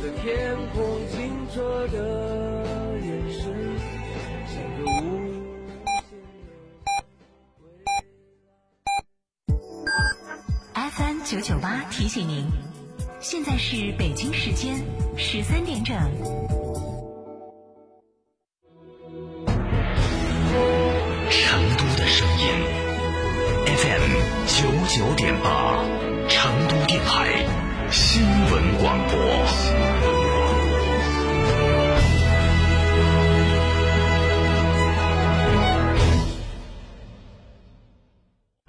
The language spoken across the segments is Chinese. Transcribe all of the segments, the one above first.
着天空清澈的眼神，像个无限的 FM 九九八提醒您，现在是北京时间十三点整。成都的声音，FM 九九点八，成都电台新闻广播。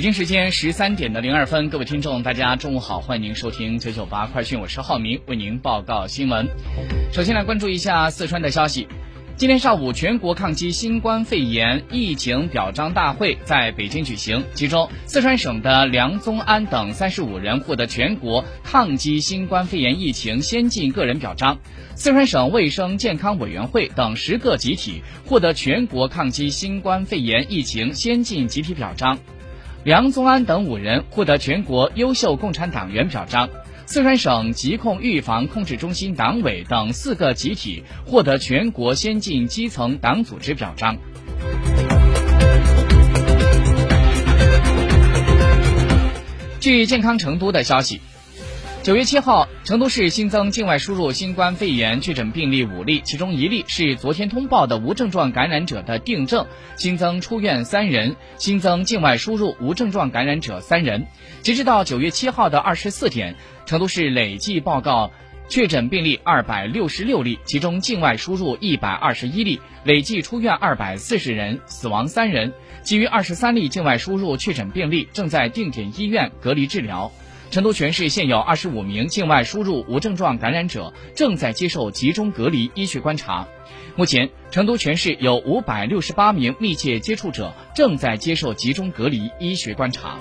北京时间十三点的零二分，各位听众，大家中午好，欢迎您收听九九八快讯，我是浩明，为您报告新闻。首先来关注一下四川的消息。今天上午，全国抗击新冠肺炎疫情表彰大会在北京举行，其中四川省的梁宗安等三十五人获得全国抗击新冠肺炎疫情先进个人表彰，四川省卫生健康委员会等十个集体获得全国抗击新冠肺炎疫情先进集体表彰。梁宗安等五人获得全国优秀共产党员表彰，四川省疾控预防控制中心党委等四个集体获得全国先进基层党组织表彰。据健康成都的消息，九月七号，成都市新增境外输入新冠肺炎确诊病例五例，其中一例是昨天通报的无症状感染者的定症，新增出院三人，新增境外输入无症状感染者三人。截止到九月七号的二十四点，成都市累计报告确诊病例二百六十六例，其中境外输入一百二十一例，累计出院二百四十人，死亡三人。其余二十三例境外输入确诊病例正在定点医院隔离治疗。成都全市现有二十五名境外输入无症状感染者正在接受集中隔离医学观察。目前，成都全市有五百六十八名密切接触者正在接受集中隔离医学观察。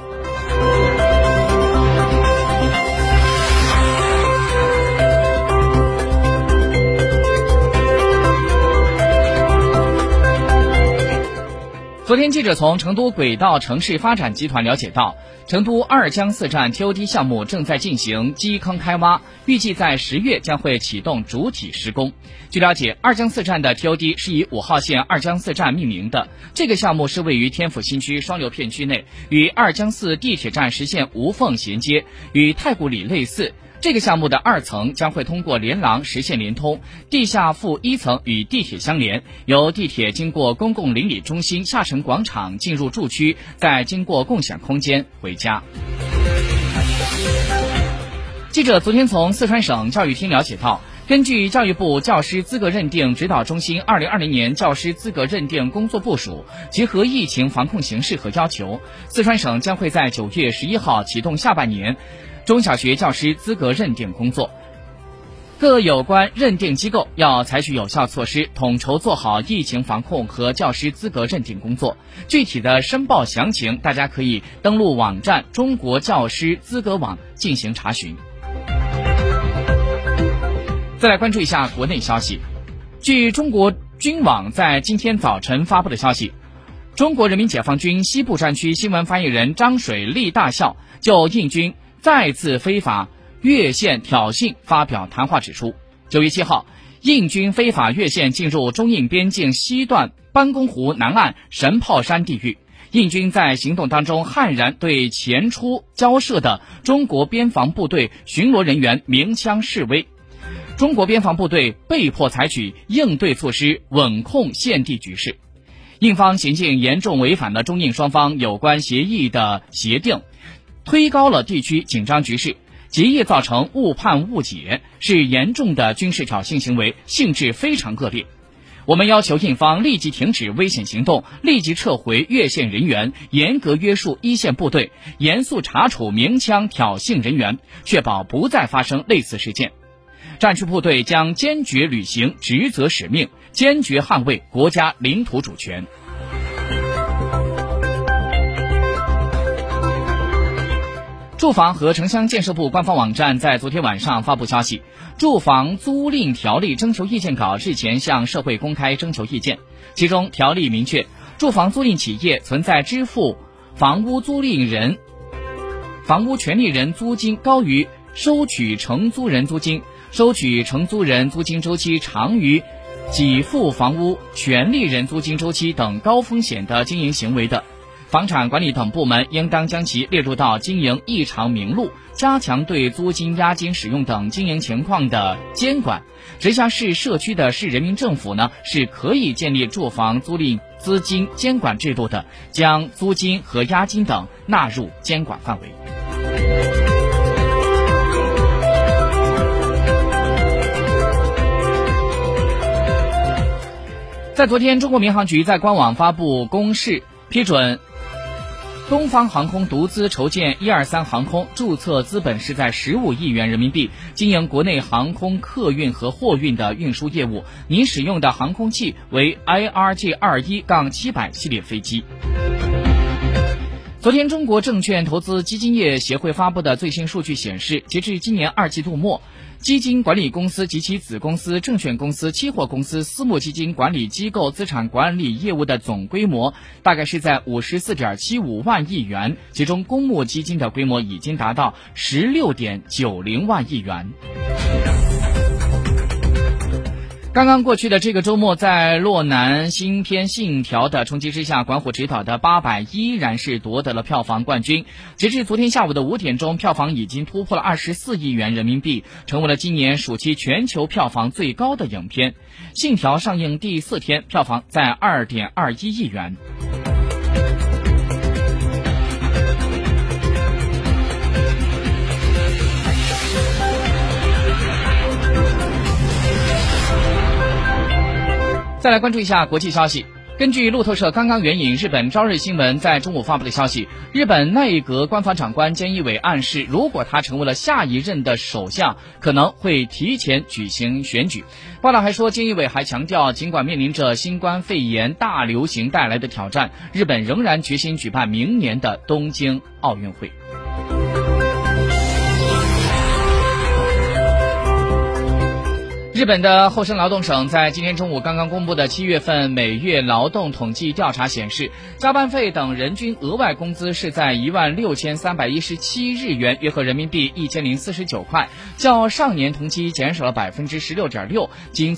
昨天，记者从成都轨道城市发展集团了解到，成都二江四站 TOD 项目正在进行基坑开挖，预计在十月将会启动主体施工。据了解，二江四站的 TOD 是以五号线二江四站命名的。这个项目是位于天府新区双流片区内，与二江四地铁站实现无缝衔接，与太古里类似。这个项目的二层将会通过连廊实现连通，地下负一层与地铁相连，由地铁经过公共邻里中心下沉广场进入住区，再经过共享空间回家。记者昨天从四川省教育厅了解到。根据教育部教师资格认定指导中心二零二零年教师资格认定工作部署，结合疫情防控形势和要求，四川省将会在九月十一号启动下半年中小学教师资格认定工作。各有关认定机构要采取有效措施，统筹做好疫情防控和教师资格认定工作。具体的申报详情，大家可以登录网站中国教师资格网进行查询。再来关注一下国内消息，据中国军网在今天早晨发布的消息，中国人民解放军西部战区新闻发言人张水利大校就印军再次非法越线挑衅发表谈话指出，九月七号，印军非法越线进入中印边境西段班公湖南岸神炮山地域。印军在行动当中悍然对前出交涉的中国边防部队巡逻人员鸣枪示威，中国边防部队被迫采取应对措施，稳控现地局势。印方行径严重违反了中印双方有关协议的协定，推高了地区紧张局势，极易造成误判误解，是严重的军事挑衅行为，性质非常恶劣。我们要求印方立即停止危险行动，立即撤回越线人员，严格约束一线部队，严肃查处鸣枪挑衅人员，确保不再发生类似事件。战区部队将坚决履行职责使命，坚决捍卫国家领土主权。住房和城乡建设部官方网站在昨天晚上发布消息，住房租赁条例征求意见稿日前向社会公开征求意见。其中条例明确，住房租赁企业存在支付房屋租赁人、房屋权利人租金高于收取承租人租金、收取承租人租金周期长于给付房屋权利人租金周期等高风险的经营行为的。房产管理等部门应当将其列入到经营异常名录，加强对租金、押金使用等经营情况的监管。直辖市、社区的市人民政府呢，是可以建立住房租赁资金监管制度的，将租金和押金等纳入监管范围。在昨天，中国民航局在官网发布公示，批准。东方航空独资筹建一二三航空，注册资本是在十五亿元人民币，经营国内航空客运和货运的运输业务。拟使用的航空器为 IRJ 二一杠七百系列飞机。昨天，中国证券投资基金业协会发布的最新数据显示，截至今年二季度末。基金管理公司及其子公司、证券公司、期货公司、私募基金管理机构资产管理业务的总规模大概是在五十四点七五万亿元，其中公募基金的规模已经达到十六点九零万亿元。刚刚过去的这个周末，在洛南新片《信条》的冲击之下，管虎执导的《八佰》依然是夺得了票房冠军。截至昨天下午的五点钟，票房已经突破了二十四亿元人民币，成为了今年暑期全球票房最高的影片。《信条》上映第四天，票房在二点二一亿元。再来关注一下国际消息。根据路透社刚刚援引日本朝日新闻在中午发布的消息，日本内阁官房长官菅义伟暗示，如果他成为了下一任的首相，可能会提前举行选举。报道还说，菅义伟还强调，尽管面临着新冠肺炎大流行带来的挑战，日本仍然决心举办明年的东京奥运会。日本的厚生劳动省在今天中午刚刚公布的七月份每月劳动统计调查显示，加班费等人均额外工资是在一万六千三百一十七日元，约合人民币一千零四十九块，较上年同期减少了百分之十六点六，仅。